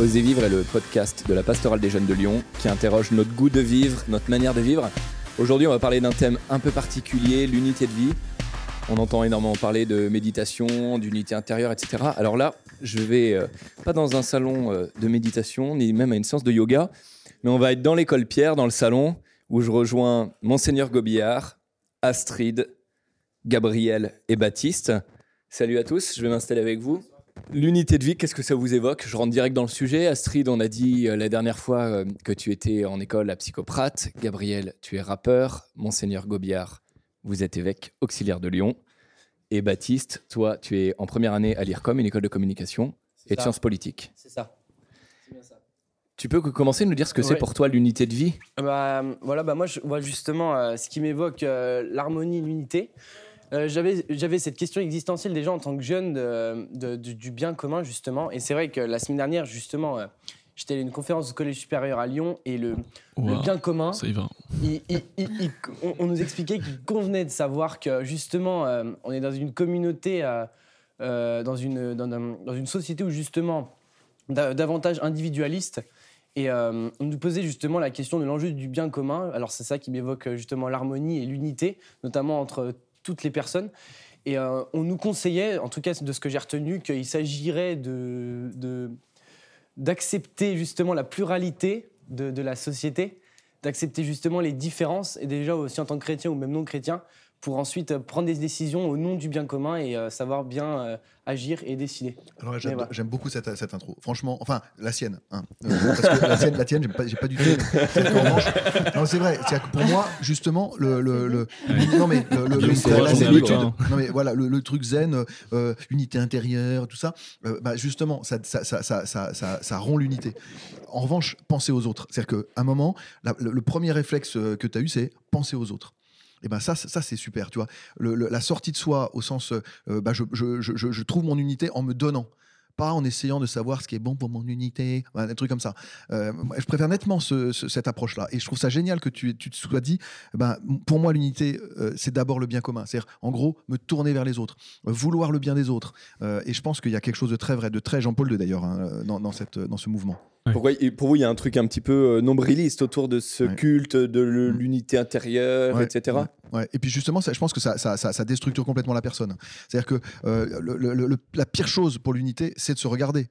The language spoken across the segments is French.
Osez vivre est le podcast de la pastorale des jeunes de Lyon qui interroge notre goût de vivre, notre manière de vivre. Aujourd'hui, on va parler d'un thème un peu particulier, l'unité de vie. On entend énormément parler de méditation, d'unité intérieure, etc. Alors là, je vais euh, pas dans un salon euh, de méditation, ni même à une séance de yoga, mais on va être dans l'école Pierre, dans le salon, où je rejoins Monseigneur Gobillard, Astrid, Gabriel et Baptiste. Salut à tous, je vais m'installer avec vous. L'unité de vie, qu'est-ce que ça vous évoque? Je rentre direct dans le sujet. Astrid, on a dit euh, la dernière fois euh, que tu étais en école à psychoprate. Gabriel, tu es rappeur. Monseigneur Gobillard, vous êtes évêque auxiliaire de Lyon. Et Baptiste, toi, tu es en première année à l'IRCOM, une école de communication et de sciences politiques. C'est ça. C'est bien ça. Tu peux commencer à nous dire ce que c'est pour toi l'unité de vie? Bah, voilà, bah moi, je vois justement euh, ce qui m'évoque euh, l'harmonie, l'unité. Euh, J'avais cette question existentielle déjà en tant que jeune de- de- du- du bien commun, justement. Et c'est vrai que la semaine dernière, justement, euh, j'étais à une conférence au Collège supérieur à Lyon et le, bien commun, Ça y va. il- il- il- il- on, on nous expliquait qu'il convenait de savoir que justement, euh, on est dans une communauté, euh, euh, dans, une, dans, un- dans une société où justement, da- davantage individualiste. Et euh, on nous posait justement la question de l'enjeu du bien commun. Alors c'est ça qui m'évoque euh, justement l'harmonie et l'unité, notamment entre toutes les personnes. Et euh, on nous conseillait, en tout cas de ce que j'ai retenu, qu'il s'agirait de, d'accepter justement la pluralité de, de la société, d'accepter justement les différences, et déjà aussi en tant que chrétien ou même non chrétien, pour ensuite euh, prendre des décisions au nom du bien commun et euh, savoir bien euh, agir et décider. Alors, j'aime, voilà. j'aime beaucoup cette, cette intro. Franchement, enfin, la sienne. hein. Euh, parce que la sienne, la tienne, j'ai pas, j'ai pas du tout. Non, c'est vrai. Que pour moi, justement, le. non, mais hein. Non, mais voilà, le, le truc zen, unité intérieure, tout ça, euh, bah, justement, ça, ça, ça, ça, ça, ça- ça rompt l'unité. En revanche, penser aux autres. C'est-à-dire qu'à un moment, la- le, le premier réflexe que tu as eu, c'est penser aux autres. Et ben ça, ça c'est super, tu vois. La sortie de soi, au sens, euh, bah, je, trouve mon unité en me donnant pas en essayant de savoir ce qui est bon pour mon unité, des trucs comme ça. Euh, je préfère nettement ce- ce- cette approche-là. Et je trouve ça génial que tu, te sois dit, ben, pour moi, l'unité, euh, c'est d'abord le bien commun. C'est-à-dire, en gros, me tourner vers les autres, vouloir le bien des autres. Euh, et je pense qu'il y a quelque chose de très vrai, de très Jean-Paul II d'ailleurs, hein, dans ce mouvement. Pourquoi, pour vous, il y a un truc un petit peu euh, nombriliste autour de ce Ouais. culte de Mm. l'unité intérieure, Ouais, etc. ouais. Et puis justement, ça, je pense que ça, ça, ça- ça déstructure complètement la personne. C'est-à-dire que euh, le- le- le- la pire chose pour l'unité, c'est de se regarder.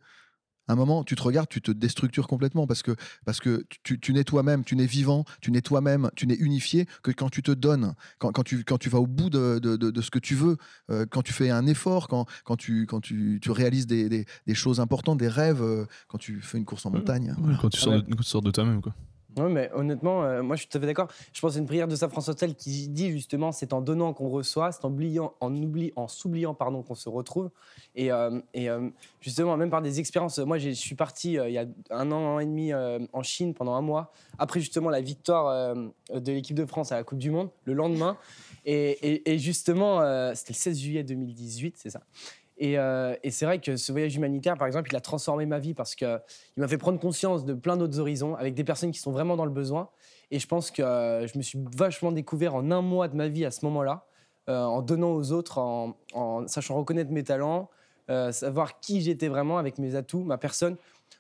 À un moment, tu te regardes, tu te déstructures complètement parce que, parce que tu, tu n'es toi-même, tu n'es vivant, tu n'es toi-même, tu n'es unifié que quand tu te donnes, quand, quand tu, quand tu vas au bout de, de- de- de ce que tu veux, euh, quand tu fais un effort, quand, quand, tu, quand tu, tu réalises des, des- des choses importantes, des rêves, euh, quand tu fais une course en montagne. Ouais, quand tu Ah sors, ouais. de, quand tu sors de toi-même, quoi. Oui, mais honnêtement, euh, moi je suis tout à fait d'accord. Je pense à une prière de Saint François de qui dit justement c'est en donnant qu'on reçoit, c'est en oubliant, en oubli, en s'oubliant pardon qu'on se retrouve. Et, euh, euh, justement, même par des expériences, moi je suis parti il y a un an, un an et demi en Chine pendant un mois, après justement la victoire de l'équipe de France à la Coupe du Monde, le lendemain. Et, et- justement, c'était le 16 juillet 2018, c'est ça. Et, euh, et c'est vrai que ce voyage humanitaire, par exemple, il a transformé ma vie parce qu'il m'a fait prendre conscience de plein d'autres horizons avec des personnes qui sont vraiment dans le besoin. Et je pense que euh, je me suis vachement découvert en un mois de ma vie à ce moment-là, euh, en donnant aux autres, en, en sachant reconnaître mes talents, savoir qui j'étais vraiment avec mes atouts, ma personne,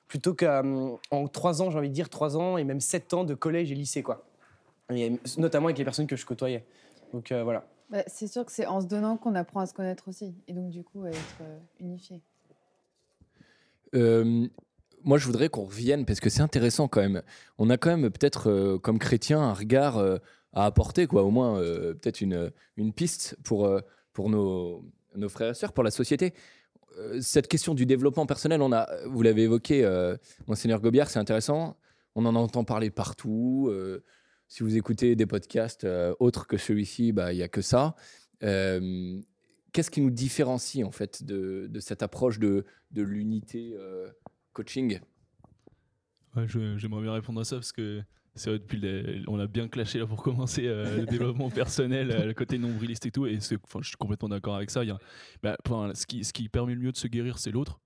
plutôt qu'en trois ans, j'ai envie de dire trois ans et même sept ans de collège et lycée, quoi. Et notamment avec les personnes que je côtoyais. Donc voilà. Bah, c'est sûr que c'est en se donnant qu'on apprend à se connaître aussi. Et donc, du coup, à être euh, unifié. Moi, je voudrais qu'on revienne parce que c'est intéressant quand même. On a quand même peut-être, euh, comme chrétien, un regard euh, à apporter, quoi. Au moins, peut-être une, une piste pour, pour nos, nos frères et sœurs, pour la société. Cette question du développement personnel, on a, vous l'avez évoqué, Monseigneur Gobière, c'est intéressant. On en entend parler partout. Si vous écoutez des podcasts euh, autres que celui-ci, bah, il n'y a que ça. Euh, Qu'est-ce qui nous différencie en fait de, de cette approche de, de l'unité euh, coaching? Ouais, j'aimerais bien répondre à ça parce que c'est vrai, depuis les- on a bien clashé là pour commencer euh, le développement personnel, euh, le côté nombriliste et tout. Et enfin, je suis complètement d'accord avec ça. Y a, bah, enfin, ce, qui, ce qui permet le mieux de se guérir, c'est l'autre.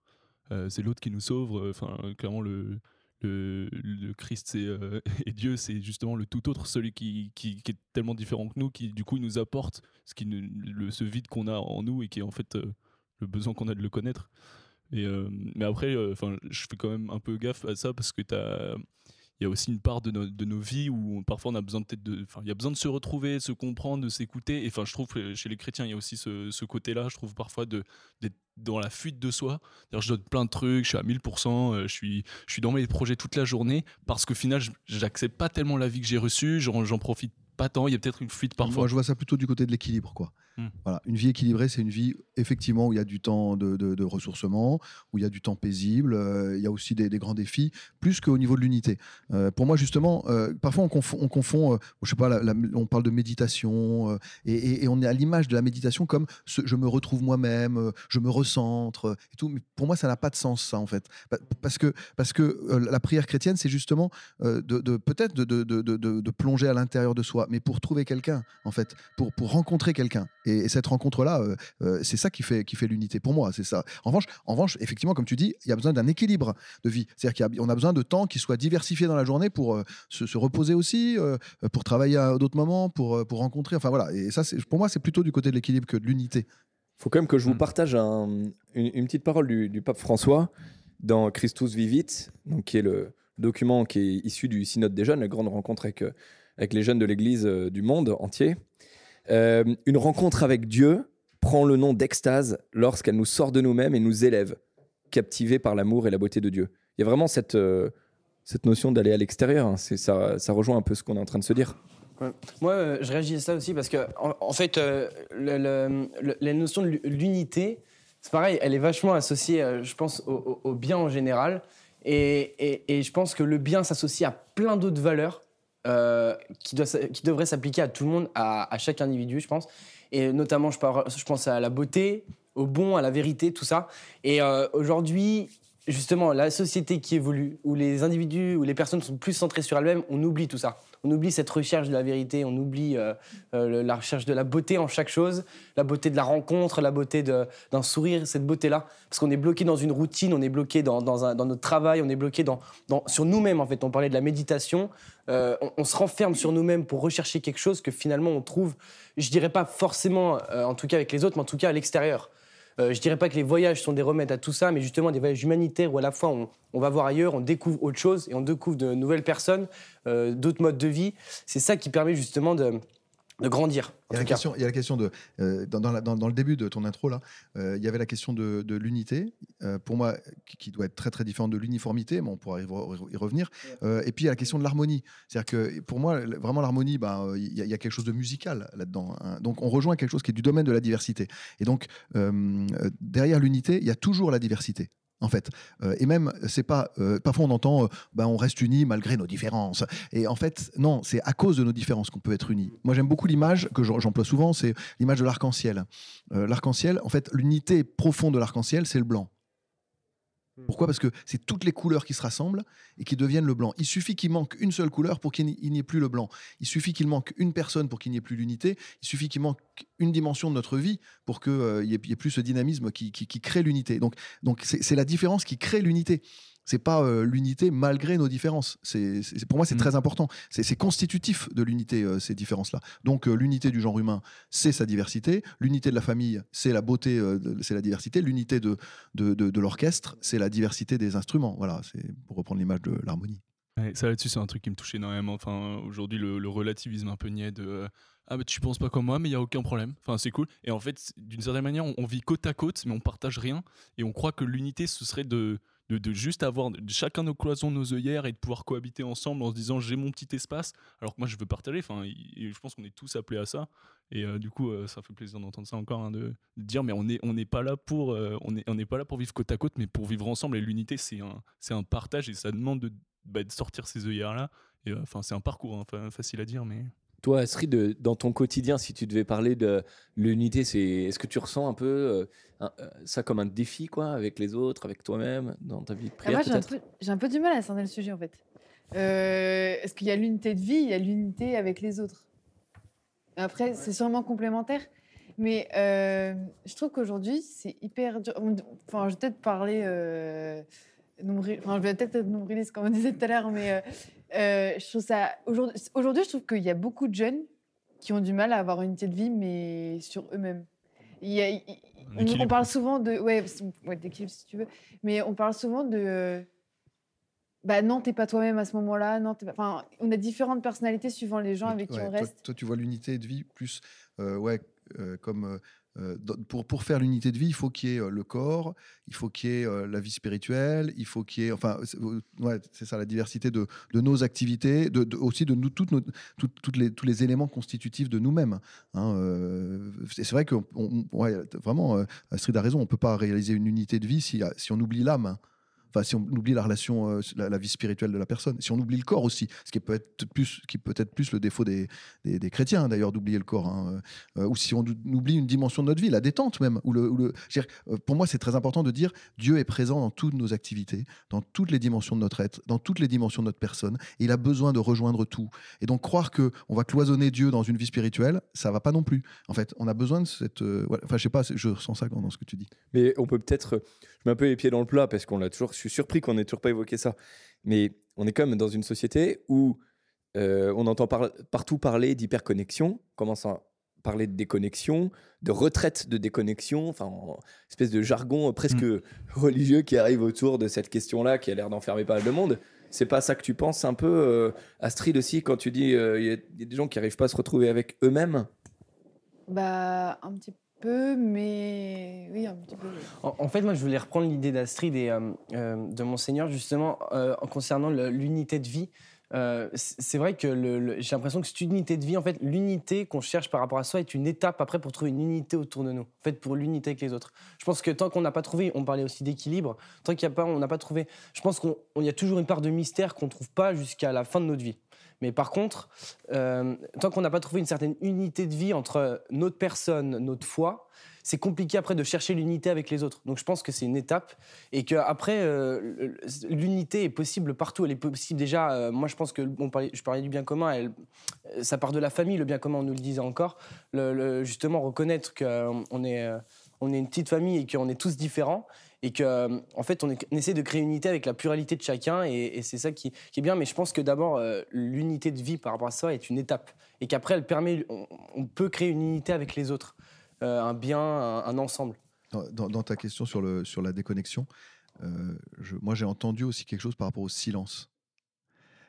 Euh, c'est l'autre qui nous sauve. Enfin, clairement, le, le, Christ euh, et Dieu, c'est justement le tout autre, celui qui, qui, est tellement différent que nous, qui du coup nous apporte ce, qui le, ce vide qu'on a en nous et qui est en fait euh, le besoin qu'on a de le connaître. Et, euh, mais après, enfin, je fais quand même un peu gaffe à ça parce que t'as il y a aussi une part de, nos- de nos vies où on- parfois on a besoin peut-être de, enfin, il y a besoin de se retrouver, de se comprendre, de s'écouter. Et enfin, je trouve que chez les chrétiens, il y a aussi ce, ce côté-là, je trouve parfois de d'être dans la fuite de soi. Je donne plein de trucs, je suis à 1000%, euh, je suis, je suis dans mes projets toute la journée parce qu'au final, j'accepte pas tellement la vie que j'ai reçue, j'en j'en profite pas tant. Il y a peut-être une fuite parfois. Moi, je vois ça plutôt du côté de l'équilibre, quoi. Voilà, une vie équilibrée, c'est une vie effectivement où il y a du temps de, ressourcement, où il y a du temps paisible, euh, il y a aussi des, grands défis, plus qu'au niveau de l'unité. Euh, pour moi, justement, euh, parfois on confond, on confond, je sais pas, on parle de méditation et, on est à l'image de la méditation comme je me retrouve moi-même, je me recentre et tout. Mais pour moi, ça n'a pas de sens, ça en fait, Pa- parce que parce que la prière chrétienne, c'est justement de, peut-être de- de plonger à l'intérieur de soi, mais pour trouver quelqu'un, en fait, pour, pour rencontrer quelqu'un. Et, et cette rencontre-là, euh, euh, c'est ça qui fait, qui fait l'unité. Pour moi, c'est ça. En revanche, en revanche, effectivement, comme tu dis, il y a besoin d'un équilibre de vie. C'est-à-dire qu'on a, besoin de temps qui soit diversifié dans la journée pour euh, se, se reposer aussi, euh, pour travailler à d'autres moments, pour, euh, pour rencontrer. Enfin voilà. Et ça, pour moi, c'est plutôt du côté de l'équilibre que de l'unité. faut quand même que je vous Mm. partage un- une, une petite parole du, du pape François dans Christus Vivit, donc qui est le document qui est issu du Synode des jeunes, la grande rencontre avec, avec les jeunes de l'Église du monde entier. Euh, une rencontre avec Dieu prend le nom d'extase lorsqu'elle nous sort de nous-mêmes et nous élève, captivés par l'amour et la beauté de Dieu. Il y a vraiment cette, euh, cette notion d'aller à l'extérieur. hein. Ça, rejoint un peu ce qu'on est en train de se dire. Moi, euh, je réagis à ça aussi parce que, en, fait, la notion de l'u- l'unité, c'est pareil, elle est vachement associée, je pense, au, bien en général. Et- et je pense que le bien s'associe à plein d'autres valeurs euh, qui, doit qui devraient s'appliquer à tout le monde, à, chaque individu, je pense. Et notamment, je pense à la beauté, au bon, à la vérité, tout ça. Et euh, aujourd'hui, justement, la société qui évolue, où les individus, où les personnes sont plus centrées sur elles-mêmes, on oublie tout ça. On oublie cette recherche de la vérité, on oublie euh, euh, la recherche de la beauté en chaque chose, la beauté de la rencontre, la beauté d'un sourire, cette beauté-là. Parce qu'on est bloqué dans une routine, on est bloqué dans, notre travail, on est bloqué sur nous-mêmes, en fait. On parlait de la méditation. Euh, on, on se renferme sur nous-mêmes pour rechercher quelque chose que finalement on trouve, je dirais pas forcément, en tout cas avec les autres, mais en tout cas à l'extérieur. Euh, je dirais pas que les voyages sont des remèdes à tout ça, mais justement des voyages humanitaires où à la fois on, va voir ailleurs, on découvre autre chose et on découvre de nouvelles personnes, euh, d'autres modes de vie. C'est ça qui permet justement de, de grandir. Il y a la question, il y a la question de euh, dans, dans la- dans- dans le début de ton intro là, euh, il y avait la question de, de l'unité. euh, pour moi, qui, qui doit être très très différente de l'uniformité, mais on pourra y, y revenir. Euh, et puis il y a la question de l'harmonie. C'est-à-dire que pour moi, vraiment l'harmonie, bah, il y, a- il y a quelque chose de musical là-dedans. hein. Donc on rejoint quelque chose qui est du domaine de la diversité. Et donc derrière l'unité, il y a toujours la diversité. En fait, Euh, et même c'est pas. euh, parfois on entend, bah, on reste unis malgré nos différences. Et en fait, non, c'est à cause de nos différences qu'on peut être unis. Moi, j'aime beaucoup l'image que j'emploie souvent, c'est l'image de l'arc-en-ciel. L'arc-en-ciel, en fait, l'unité profonde de l'arc-en-ciel, c'est le blanc. Pourquoi? Parce que c'est toutes les couleurs qui se rassemblent et qui deviennent le blanc. Il suffit qu'il manque une seule couleur pour qu'il n'y ait plus le blanc. Il suffit qu'il manque une personne pour qu'il n'y ait plus l'unité. Il suffit qu'il manque une dimension de notre vie pour qu'il n'y ait, plus ce dynamisme qui, crée l'unité. Donc, donc c'est la différence qui crée l'unité. C'est pas euh, l'unité malgré nos différences. C'est c'est- pour moi c'est Mm. très important. C'est c'est constitutif de l'unité euh, ces différences-là. Donc euh, l'unité du genre humain, c'est sa diversité. L'unité de la famille, c'est la beauté, de- c'est la diversité. L'unité de, de, de- de l'orchestre, c'est la diversité des instruments. Voilà, c'est pour reprendre l'image de l'harmonie. Ouais, ça là-dessus, c'est un truc qui me touche énormément. Enfin, aujourd'hui, le, le relativisme un peu niais de ah bah tu penses pas comme moi, mais il y a aucun problème. Enfin, c'est cool. Et en fait, d'une certaine manière, on, on vit côte à côte, mais on partage rien. Et on croit que l'unité, ce serait de, de, juste avoir chacun nos cloisons, nos œillères et de pouvoir cohabiter ensemble en se disant j'ai mon petit espace, alors que moi je veux partager. Enfin, et- je pense qu'on est tous appelés à ça. Et euh, du coup, euh, ça fait plaisir d'entendre ça encore, hein, de, dire mais on n'est on n'est pas là pour euh, on est on n'est pas là pour vivre côte à côte, mais pour vivre ensemble. Et l'unité, c'est un un partage et ça demande de bah, sortir ces œillères là. Enfin, c'est un parcours, hein, fa- facile à dire, mais Toi, Asri, de- dans ton quotidien, si tu devais parler de l'unité, c'est est-ce que tu ressens un peu euh, un- euh, ça comme un défi, quoi, avec les autres, avec toi-même, dans ta vie de Ah, prière moi, j'ai un, peu du mal à cerner le sujet, en fait. Euh, Est-ce qu'il y a l'unité de vie, il y a l'unité avec les autres? Après, c'est sûrement complémentaire. Mais je trouve qu'aujourd'hui, c'est hyper dur. Enfin, je vais peut-être parler. nombril- Enfin, je vais peut-être être nombriliste, comme on disait tout à l'heure, mais euh, euh, je trouve ça. Aujourd'hui, aujourd'hui, je trouve qu'il y a beaucoup de jeunes qui ont du mal à avoir une unité de vie, mais sur eux-mêmes. il y a- il- Un on- parle souvent de. Ouais, ouais, d'équilibre si tu veux. Mais on parle souvent de. euh, Bah non, t'es pas toi-même à ce moment-là. Non, t'es pas- Enfin, on a différentes personnalités suivant les gens avec qui on toi- reste. Toi, tu vois l'unité de vie plus, euh, ouais, euh, comme euh, pour, pour faire l'unité de vie, il faut qu'il y ait euh, le corps, il faut qu'il y ait euh, la vie spirituelle, il faut qu'il y ait, enfin, c'est euh, ça la diversité de, de nos activités, de, aussi de nous, toutes toutes, toutes les, tous les éléments constitutifs de nous-mêmes. hein, euh, c'est vrai que ouais, vraiment, euh, Astrid a raison, on peut pas réaliser une unité de vie si, si on oublie l'âme. Enfin, si on oublie la relation, euh, la, vie spirituelle de la personne, si on oublie le corps aussi, ce qui peut être plus, qui peut être plus le défaut des, des, chrétiens d'ailleurs d'oublier le corps, hein, euh, ou si on ou- oublie une dimension de notre vie, la détente même. Euh, pour moi, c'est très important de dire Dieu est présent dans toutes nos activités, dans toutes les dimensions de notre être, dans toutes les dimensions de notre personne, et il a besoin de rejoindre tout. Et donc croire que on va cloisonner Dieu dans une vie spirituelle, ça va pas non plus. En fait, on a besoin de cette, euh, enfin, je sais pas, je ressens ça dans ce que tu dis. Mais on peut peut-être. Je mets un peu les pieds dans le plat parce qu'on l'a toujours. Je suis surpris qu'on n'ait toujours pas évoqué ça. Mais on est quand même dans une société où euh, on entend par- partout parler d'hyperconnexion, on commence à parler de déconnexion, de retraite de déconnexion, enfin, en espèce de jargon presque religieux qui arrive autour de cette question-là qui a l'air d'enfermer pas mal de monde. C'est pas ça que tu penses un peu, euh, Astrid aussi, quand tu dis euh, il y, a- il y a des gens qui n'arrivent pas à se retrouver avec eux-mêmes? Bah, un petit mais. Oui, un petit peu. En, en fait, moi, je voulais reprendre l'idée d'Astrid et euh, euh, de Monseigneur, justement, euh, concernant l'unité de vie. Euh, c'est vrai que j'ai l'impression que cette unité de vie, en fait, l'unité qu'on cherche par rapport à soi est une étape après pour trouver une unité autour de nous, en fait, pour l'unité avec les autres. Je pense que tant qu'on n'a pas trouvé, on parlait aussi d'équilibre, tant qu'il y a pas, on n'a pas trouvé, je pense qu'il y a toujours une part de mystère qu'on ne trouve pas jusqu'à la fin de notre vie. Mais par contre, euh, tant qu'on n'a pas trouvé une certaine unité de vie entre notre personne, notre foi, c'est compliqué après de chercher l'unité avec les autres. Donc je pense que c'est une étape et que après euh, l'unité est possible partout. Elle est possible déjà. euh, moi je pense que je parlais du bien commun. Elle, ça part de la famille. Le bien commun, on nous le disait encore. Justement reconnaître qu'on est on est une petite famille et qu'on est tous différents et que euh, en fait on, essaie de créer une unité avec la pluralité de chacun et, c'est ça qui, est bien. Mais je pense que d'abord euh, l'unité de vie par rapport à ça est une étape et qu'après elle permet, on, peut créer une unité avec les autres, euh, un bien, un, ensemble. Dans, ta question sur, le, sur la déconnexion, moi j'ai entendu aussi quelque chose par rapport au silence.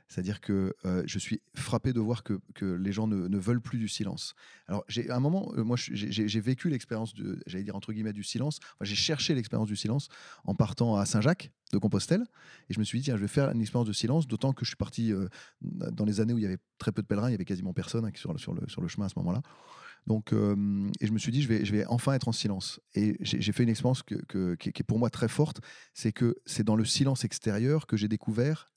C'est-à-dire que euh, je suis frappé de voir que, que les gens ne, ne veulent plus du silence. Alors, à un moment, euh, moi, j'ai vécu l'expérience j'allais dire entre guillemets, du silence. J'ai cherché l'expérience du silence en partant à Saint-Jacques de Compostelle. Et je me suis dit, tiens, je vais faire une expérience de silence, d'autant que je suis parti euh, dans les années où il y avait très peu de pèlerins, il y avait quasiment personne hein, sur, le- sur, le, sur le chemin à ce moment-là. Donc, et je me suis dit, je vais, je vais enfin être en silence. Et j'ai fait une expérience que, qui est pour moi très forte, c'est que c'est dans le silence extérieur que j'ai découvert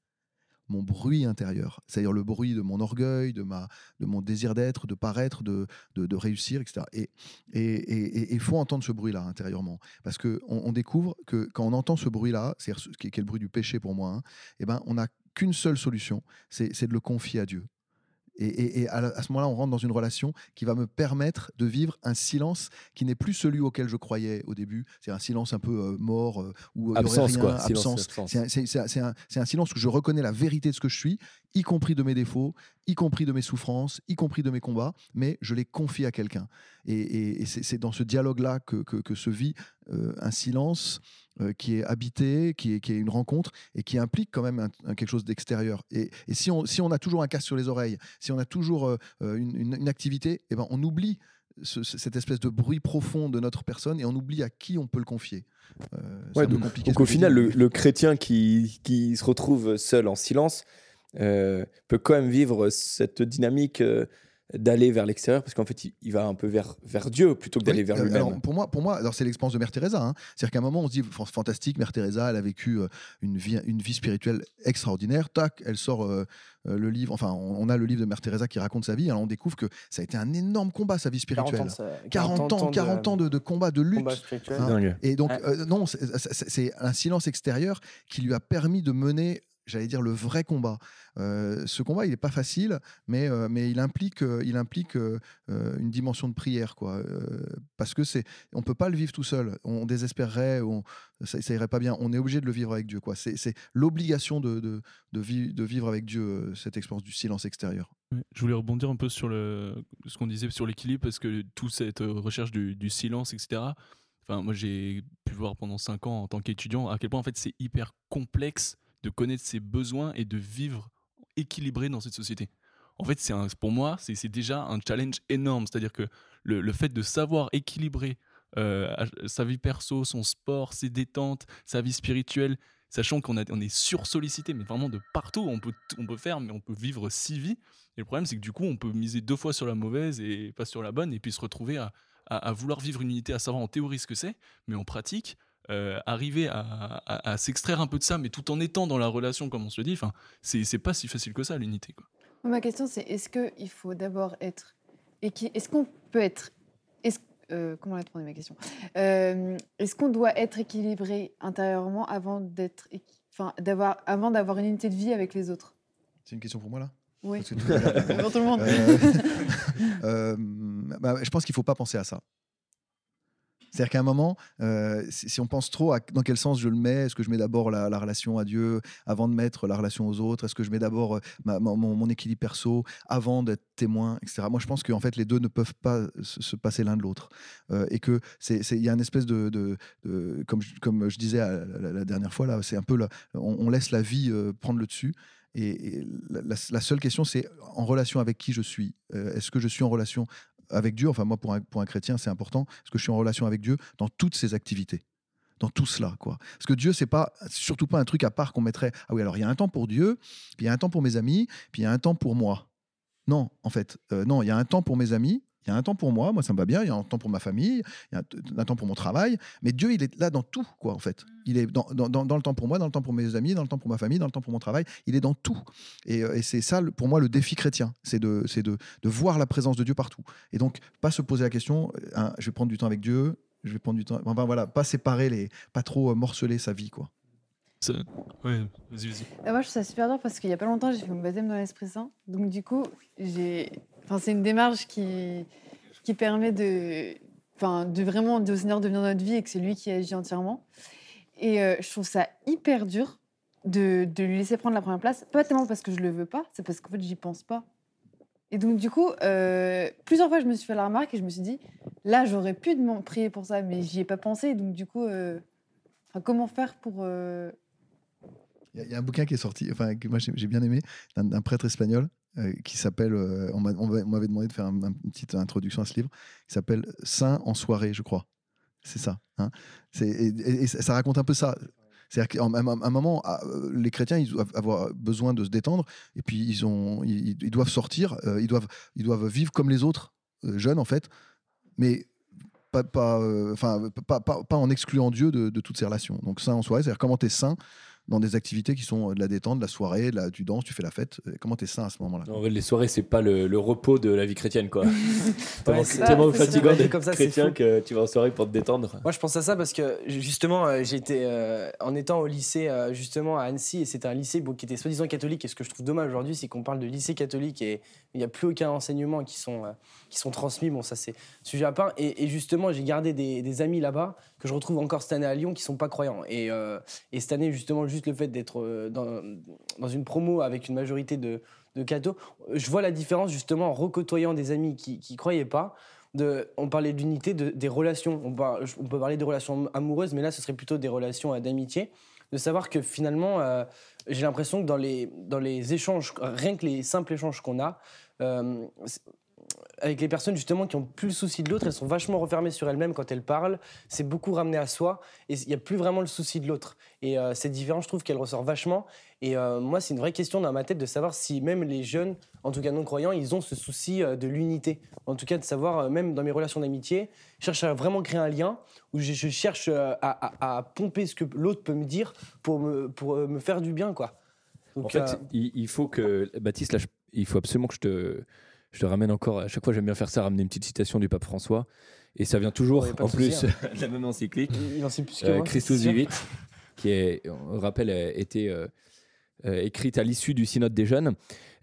mon bruit intérieur, c'est-à-dire le bruit de mon orgueil, de, ma, de mon désir d'être, de paraître, de, de, réussir, etc. Et il faut entendre ce bruit-là intérieurement, parce qu'on on découvre que quand on entend ce bruit-là, c'est-à-dire ce qui est, le bruit du péché pour moi, hein, eh ben, on n'a qu'une seule solution, c'est de le confier à Dieu. Et, et- et à, ce moment-là, on rentre dans une relation qui va me permettre de vivre un silence qui n'est plus celui auquel je croyais au début. C'est un silence un peu euh, mort, euh, aurait Absence, rien, quoi. Silence, absence. C'est un, silence où je reconnais la vérité de ce que je suis, y compris de mes défauts, y compris de mes souffrances, y compris de mes combats, mais je les confie à quelqu'un. Et, c'est c'est dans ce dialogue-là que, que- que se vit euh, un silence euh, qui est habité, qui est, qui est une rencontre et qui implique quand même un- un quelque chose d'extérieur. Et, et si, on, si on a toujours un casque sur les oreilles, si on a toujours euh, euh, une, une- une activité, eh ben on oublie ce- ce- cette espèce de bruit profond de notre personne et on oublie à qui on peut le confier. Euh, c'est Ouais, donc, donc au final, le, chrétien qui, qui se retrouve seul en silence peut quand même vivre cette dynamique d'aller vers l'extérieur, parce qu'en fait, il, il va un peu vers, vers Dieu plutôt que d'aller Oui, vers euh, lui-même. pour moi, pour moi, alors c'est l'expérience de Mère Teresa. hein. C'est-à-dire qu'à un moment, on se dit fan- fantastique, Mère Teresa, elle a vécu euh, une vie, une vie spirituelle extraordinaire. Tac, elle sort euh, le livre. Enfin, on, on a le livre de Mère Teresa qui raconte sa vie. Alors on découvre que ça a été un énorme combat sa vie 40 spirituelle. ans, ça- 40 ans, 40 ans de, de combat, de lutte. combat spirituel. Hein. Et donc, euh, non, c'est un silence extérieur qui lui a permis de mener j'allais dire, le vrai combat. Ce combat, il n'est pas facile, mais, mais il implique, il implique une dimension de prière, quoi. Parce que c'est, on peut pas le vivre tout seul. On désespérerait, on, ça, ça irait pas bien. On est obligé de le vivre avec Dieu, quoi. C'est, l'obligation de, de, de, vi- de vivre avec Dieu cette expérience du silence extérieur. Je voulais rebondir un peu sur le, ce qu'on disait sur l'équilibre parce que toute cette recherche du, du silence, etc. Enfin, moi, j'ai pu voir pendant 5 ans en tant qu'étudiant à quel point en fait c'est hyper complexe de connaître ses besoins et de vivre équilibré dans cette société. En fait, c'est pour moi, c'est déjà un challenge énorme. C'est-à-dire que le, fait de savoir équilibrer euh, sa vie perso, son sport, ses détentes, sa vie spirituelle, sachant qu'on on est sursollicité, mais vraiment de partout. On peut, on peut faire, mais on peut vivre six vies. Et le problème, c'est que du coup, on peut miser deux fois sur la mauvaise et pas sur la bonne, et puis se retrouver à vouloir vivre une unité, à savoir en théorie ce que c'est, mais en pratique, euh, arriver à, à- à s'extraire un peu de ça, mais tout en étant dans la relation, comme on se le dit, enfin, c'est c'est pas si facile que ça, l'unité. quoi. Ma question, c'est est-ce qu'il faut d'abord être. Est-ce qu'on peut être. Est-ce- euh, comment la tourner ma question? Euh, Est-ce qu'on doit être équilibré intérieurement avant d'être. Enfin, d'avoir, avant d'avoir une unité de vie avec les autres? C'est une question pour moi là? Oui. Pour tout le monde. Euh, euh, bah, je pense qu'il faut pas penser à ça. C'est-à-dire qu'à un moment, euh, si, on pense trop à dans quel sens je le mets, est-ce que je mets d'abord la, la relation à Dieu avant de mettre la relation aux autres? Est-ce que je mets d'abord euh, mon, équilibre perso avant d'être témoin, etc. Moi, je pense qu'en fait, les deux ne peuvent pas se, se passer l'un de l'autre. Euh, et que c'est il y a une espèce de, comme, je, disais la, dernière fois, là, c'est un peu, on, laisse la vie prendre le dessus. Et, la, seule question, c'est en relation avec qui je suis. Est-ce que je suis en relation avec Dieu Enfin, moi, pour un, pour un chrétien, c'est important. Est-ce que je suis en relation avec Dieu dans toutes ses activités dans tout cela, quoi. Parce que Dieu, c'est pas, surtout pas un truc à part qu'on mettrait. Ah oui, alors il y a un temps pour Dieu, puis il y a un temps pour mes amis, puis il y a un temps pour moi. Non, en fait, euh, non, il y a un temps pour mes amis, il y a un temps pour moi, moi ça me va bien, il y a un temps pour ma famille, il y a un, temps pour mon travail, mais Dieu, il est là dans tout, quoi, en fait. Il est dans, dans- dans- le temps pour moi, dans le temps pour mes amis, dans le temps pour ma famille, dans le temps pour mon travail, il est dans tout. Et, euh, et c'est ça, pour moi, le défi chrétien, c'est de, c'est de, de voir la présence de Dieu partout. Et donc, pas se poser la question, euh, hein, je vais prendre du temps avec Dieu, je vais prendre du temps, enfin voilà, pas séparer les, pas trop euh, morceler sa vie, quoi. Ça- Ouais, vas-y, vas-y. Ah, moi, je trouve ça super dur parce qu'il y a pas longtemps, j'ai fait mon baptême dans l'Esprit Saint. Donc, du coup, j'ai. Enfin, c'est une démarche qui, qui permet de. De vraiment de Seigneur devenir notre vie et que c'est lui qui agit entièrement. Et euh, je trouve ça hyper dur de, de lui laisser prendre la première place. Pas tellement parce que je le veux pas, c'est parce qu'en fait, j'y pense pas. Et donc, du coup, euh, plusieurs fois, je me suis fait la remarque et je me suis dit, là, j'aurais pu prier pour ça, mais j'y ai pas pensé. Donc, du coup, euh, comment faire pour. Il y, a- un bouquin qui est sorti, enfin, que moi j'ai bien aimé, d'un prêtre espagnol euh, qui s'appelle, euh, on m'a- on m'a- on m'avait demandé de faire un- un- une petite introduction à ce livre, qui s'appelle Saint en soirée, je crois. C'est ça. hein. Et, ça raconte un peu ça. C'est-à-dire qu'à un, moment, ah, euh, les chrétiens, ils doivent avoir besoin de se détendre, et puis ils, ont, ils, doivent sortir, ils, doivent, ils doivent vivre comme les autres, jeunes en fait, mais pas, en excluant Dieu de, de toutes ces relations. Donc saint en soirée, c'est-à-dire comment tu es saint dans des activités qui sont euh, de la détente, de la soirée, de la, tu danses, tu fais la fête. euh, Comment tu es saint à ce moment-là? En fait, les soirées, c'est pas le, le repos de la vie chrétienne, quoi. c'est- tellement fatigant c'est- d'être chrétien fou. que tu vas en soirée pour te détendre. Moi, je pense à ça parce que justement, euh, j'étais euh, en étant au lycée euh, justement à Annecy et c'était un lycée bon, qui était soi-disant catholique. Et ce que je trouve dommage aujourd'hui, c'est qu'on parle de lycée catholique et il n'y a plus aucun enseignement qui sont, euh, qui sont transmis. Bon, ça c'est sujet à part. Et, et justement, j'ai gardé des, des amis là-bas que je retrouve encore cette année à Lyon qui sont pas croyants. Et, euh, et cette année, justement, juste le fait d'être euh, dans, dans une promo avec une majorité de, de cathos, je vois la différence justement en recôtoyant des amis qui qui croyaient pas de, on parlait de l'unité, de- des relations. On, peut parler des relations amoureuses, mais là, ce serait plutôt des relations d'amitié. De savoir que finalement, euh, j'ai l'impression que dans les, dans les échanges, rien que les simples échanges qu'on a, euh, avec les personnes justement qui ont plus le souci de l'autre, elles sont vachement refermées sur elles-mêmes quand elles parlent. C'est beaucoup ramené à soi et il n'y a plus vraiment le souci de l'autre. Et euh, cette différence, je trouve qu'elle ressort vachement. Et euh, moi, c'est une vraie question dans ma tête de savoir si même les jeunes, en tout cas non croyants, ils ont ce souci euh, de l'unité. En tout cas, de savoir, euh, même dans mes relations d'amitié, je cherche à vraiment créer un lien où je, je cherche à, à- à pomper ce que l'autre peut me dire pour me, pour me faire du bien, quoi. Donc, En fait, euh, il, il faut que. Baptiste, là, je- il faut absolument que je te, je te ramène encore. À chaque fois, j'aime bien faire ça, ramener une petite citation du pape François. Et ça vient toujours, Ouais, en plus, souci, de la même encyclique. il en sait plus que Euh, moi. Christus. Vivit, qui est, on le rappelle, a été euh, euh, écrite à l'issue du synode des jeunes.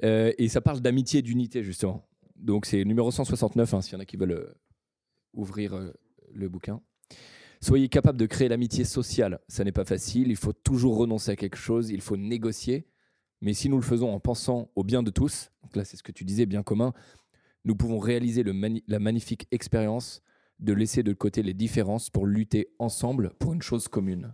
Euh, et ça parle d'amitié et d'unité, justement. Donc c'est numéro 169, hein, s'il y en a qui veulent euh, ouvrir euh, le bouquin. Soyez capable de créer l'amitié sociale. Ça n'est pas facile, il faut toujours renoncer à quelque chose, il faut négocier. Mais si nous le faisons en pensant au bien de tous, donc là c'est ce que tu disais, bien commun, nous pouvons réaliser le mani- la magnifique expérience de laisser de côté les différences pour lutter ensemble pour une chose commune.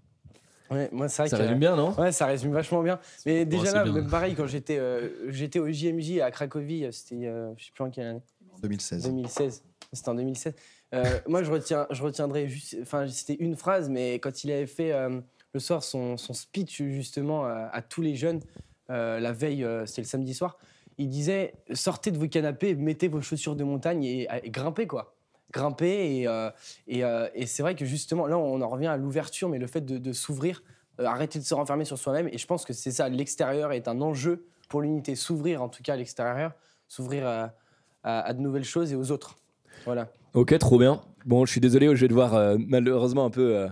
Ouais, moi, c'est vrai Ça que- résume bien, non? Ouais, ça résume vachement bien. Mais déjà là, bien. même pareil, quand j'étais euh, j'étais au JMJ à Cracovie, euh, c'était, euh, je sais plus en quelle année, 2016. 2016. C'était en 2016. Euh, moi, je, retiens, je retiendrai juste, enfin, c'était une phrase, mais quand il avait fait euh, le soir son, son speech justement à, à tous les jeunes, la veille, euh, c'était le samedi soir, il disait sortez de vos canapés, mettez vos chaussures de montagne et, grimpez quoi. Grimpez et, euh, et, euh, et c'est vrai que justement là on en revient à l'ouverture, mais le fait de, s'ouvrir, euh, arrêter de se renfermer sur soi-même. Et je pense que c'est ça, l'extérieur est un enjeu pour l'unité, s'ouvrir en tout cas à l'extérieur, s'ouvrir à, à- de nouvelles choses et aux autres. Voilà. Ok, trop bien. Bon, je suis désolé, je vais devoir euh, malheureusement un peu euh,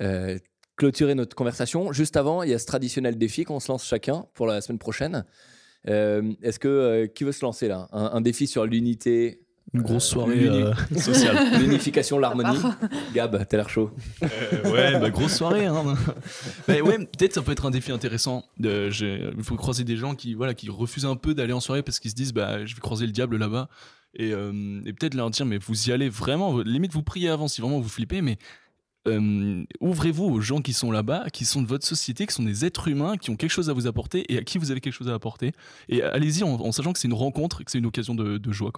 euh, clôturer notre conversation. Juste avant, il y a ce traditionnel défi qu'on se lance chacun pour la semaine prochaine. Euh, Est-ce que euh, qui veut se lancer là? Un, un défi sur l'unité, Une grosse Euh, soirée euh, sociale. l'unification, l'harmonie Gab, t'as l'air chaud. Euh, ouais, bah, grosse soirée. Hein. Bah, ouais, peut-être ça peut être un défi intéressant. Il faut croiser des gens qui, voilà, qui refusent un peu d'aller en soirée parce qu'ils se disent bah, je vais croiser le diable là-bas. Et, euh, et peut-être leur dire mais vous y allez vraiment, limite vous priez avant si vraiment vous flippez, mais euh, ouvrez-vous aux gens qui sont là-bas, qui sont de votre société, qui sont des êtres humains, qui ont quelque chose à vous apporter et à qui vous avez quelque chose à apporter. Et allez-y en, sachant que c'est une rencontre, que c'est une occasion de, joie.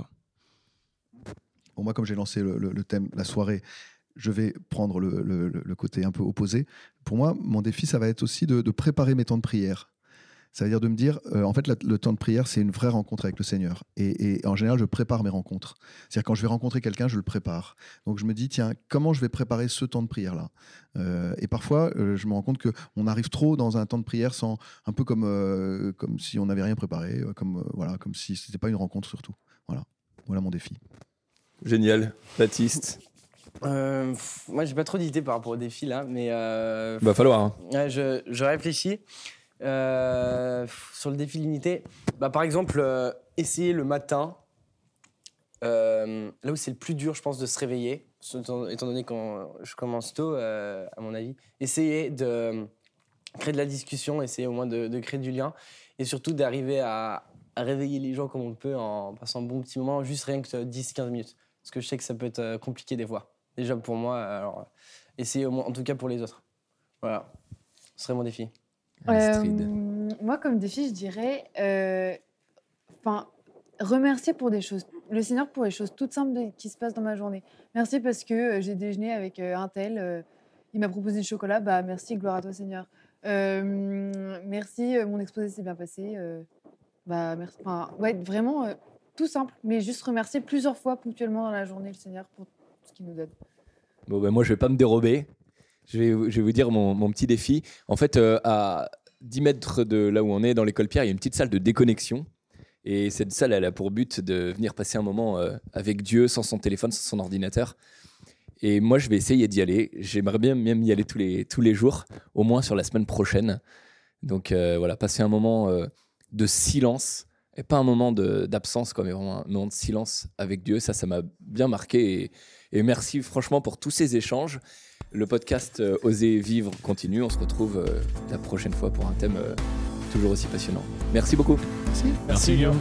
Pour moi, comme j'ai lancé le, thème, la soirée, je vais prendre le côté un peu opposé. Pour moi, mon défi, ça va être aussi de, de préparer mes temps de prière. Ça veut dire de me dire, euh, en fait, la- le temps de prière, c'est une vraie rencontre avec le Seigneur. Et, et en général, je prépare mes rencontres. C'est-à-dire, quand je vais rencontrer quelqu'un, je le prépare. Donc, je me dis, tiens, comment je vais préparer ce temps de prière-là? Euh, Et parfois, euh, je me rends compte qu'on arrive trop dans un temps de prière sans, un peu comme, euh, comme si on n'avait rien préparé, comme, euh, voilà, comme si ce n'était pas une rencontre surtout. Voilà, voilà mon défi. Génial. Baptiste? Euh, moi, j'ai pas trop d'idées par rapport au défi là, mais euh, Va falloir. hein. Je réfléchis. Euh, sur le défi limité, bah, par exemple, euh, essayer le matin, euh, là où c'est le plus dur, je pense, de se réveiller, étant, donné que je commence tôt, à mon avis, essayer de créer de la discussion, essayer au moins de, créer du lien, et surtout d'arriver à, à réveiller les gens comme on peut en passant un bon petit moment, juste rien que 10-15 minutes. Parce que je sais que ça peut être compliqué des fois. Déjà pour moi, alors essayer au moins, en tout cas pour les autres. Voilà, ce serait mon défi. Astrid. Euh, moi, comme défi, je dirais, euh, enfin, remercier pour des choses, le Seigneur pour les choses toutes simples de- qui se passent dans ma journée. Merci parce que euh, j'ai déjeuné avec un tel, il m'a proposé du chocolat, bah merci, gloire à toi Seigneur. Euh, merci, mon exposé s'est bien passé, euh, bah merci. Enfin, ouais, vraiment euh, tout simple, mais juste remercier plusieurs fois ponctuellement dans la journée le Seigneur pour ce qu'il nous donne. Bon, ben moi, je vais pas me dérober. Je vais, vous- dire mon, petit défi. En fait, euh, à 10 mètres de là où on est, dans l'école Pierre, il y a une petite salle de déconnexion. Et cette salle, elle a pour but de venir passer un moment euh, avec Dieu, sans son téléphone, sans son ordinateur. Et moi, je vais essayer d'y aller. J'aimerais bien même y aller tous les, tous les jours, au moins sur la semaine prochaine. Donc euh, voilà, passer un moment de silence, et pas un moment d'absence, mais vraiment un moment de silence avec Dieu. Ça, ça m'a bien marqué. Et merci franchement pour tous ces échanges. Le podcast euh, Oser vivre continue. On se retrouve euh, la prochaine fois pour un thème euh, toujours aussi passionnant. Merci beaucoup. Merci. Merci, Guillaume.